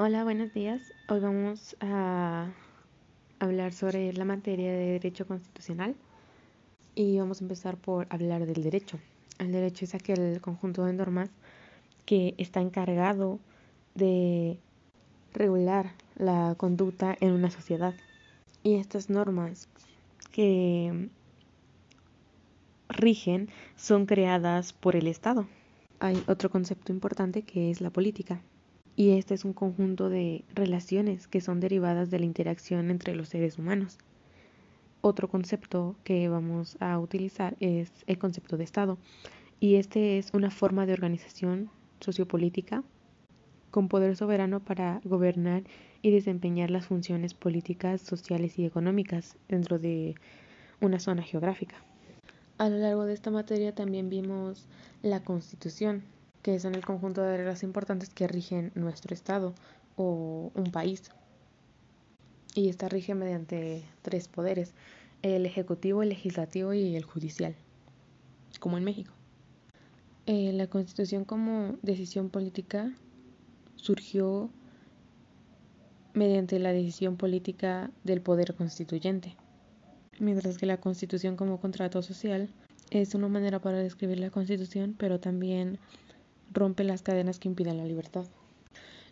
Hola, buenos días. Hoy vamos a hablar sobre la materia de derecho constitucional y vamos a empezar por hablar del derecho. El derecho es aquel conjunto de normas que está encargado de regular la conducta en una sociedad. Y estas normas que rigen son creadas por el Estado. Hay otro concepto importante que es la política y este es un conjunto de relaciones que son derivadas de la interacción entre los seres humanos. Otro concepto que vamos a utilizar es el concepto de Estado y este es una forma de organización sociopolítica con poder soberano para gobernar y desempeñar las funciones políticas, sociales y económicas dentro de una zona geográfica. A lo largo de esta materia también vimos la Constitución, que son el conjunto de reglas importantes que rigen nuestro Estado o un país. Y esta rige mediante tres poderes, el ejecutivo, el legislativo y el judicial, como en México. Eh, la constitución como decisión política surgió mediante la decisión política del poder constituyente, mientras que la constitución como contrato social es una manera para describir la constitución, pero también rompe las cadenas que impiden la libertad.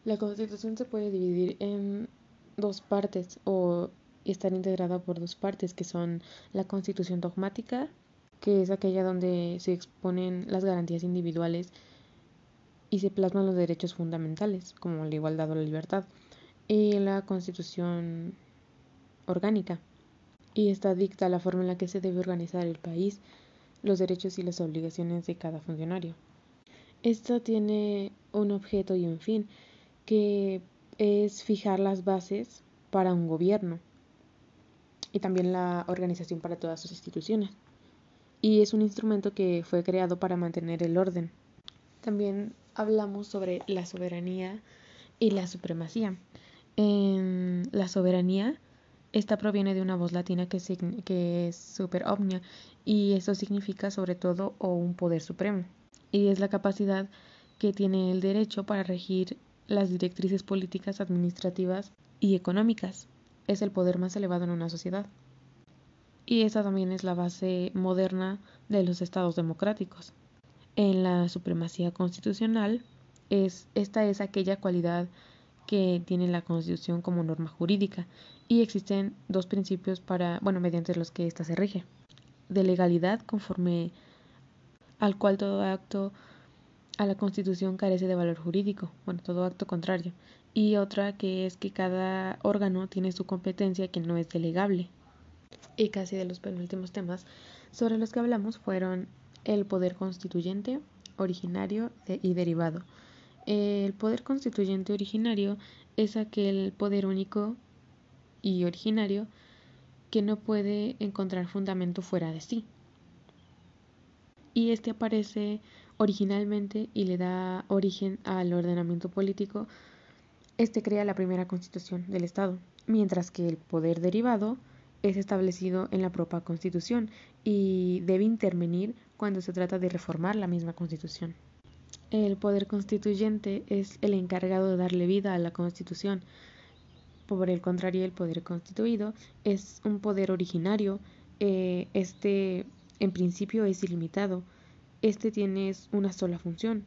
La Constitución se puede dividir en dos partes o estar integrada por dos partes, que son la Constitución dogmática, que es aquella donde se exponen las garantías individuales y se plasman los derechos fundamentales, como la igualdad o la libertad, y la Constitución orgánica, y esta dicta la forma en la que se debe organizar el país, los derechos y las obligaciones de cada funcionario. Esto tiene un objeto y un fin, que es fijar las bases para un gobierno y también la organización para todas sus instituciones. Y es un instrumento que fue creado para mantener el orden. También hablamos sobre la soberanía y la supremacía. En la soberanía, esta proviene de una voz latina que, que es super omnia y eso significa sobre todo o un poder supremo y es la capacidad que tiene el derecho para regir las directrices políticas, administrativas y económicas. Es el poder más elevado en una sociedad. Y esa también es la base moderna de los estados democráticos. En la supremacía constitucional, es, esta es aquella cualidad que tiene la Constitución como norma jurídica y existen dos principios para, bueno, mediante los que ésta se rige. De legalidad conforme al cual todo acto a la Constitución carece de valor jurídico, bueno, todo acto contrario, y otra que es que cada órgano tiene su competencia que no es delegable. Y casi de los penúltimos temas sobre los que hablamos fueron el poder constituyente, originario y derivado. El poder constituyente originario es aquel poder único y originario que no puede encontrar fundamento fuera de sí, y este aparece originalmente y le da origen al ordenamiento político. Este crea la primera constitución del Estado, mientras que el poder derivado es establecido en la propia constitución y debe intervenir cuando se trata de reformar la misma constitución. El poder constituyente es el encargado de darle vida a la constitución. Por el contrario, el poder constituido es un poder originario. Eh, este en principio es ilimitado. Este tiene una sola función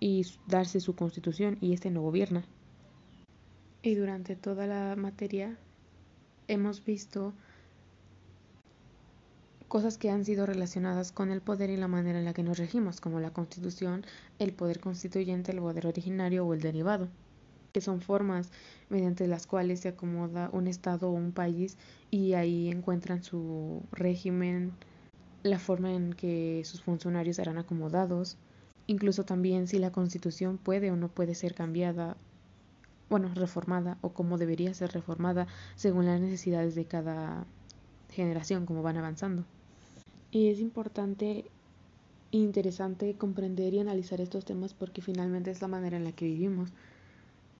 y darse su constitución y este no gobierna. Y durante toda la materia hemos visto cosas que han sido relacionadas con el poder y la manera en la que nos regimos, como la constitución, el poder constituyente, el poder originario o el derivado, que son formas mediante las cuales se acomoda un estado o un país y ahí encuentran su régimen, la forma en que sus funcionarios serán acomodados, incluso también si la constitución puede o no puede ser cambiada, bueno, reformada o cómo debería ser reformada según las necesidades de cada generación, como van avanzando. Y es importante e interesante comprender y analizar estos temas porque finalmente es la manera en la que vivimos.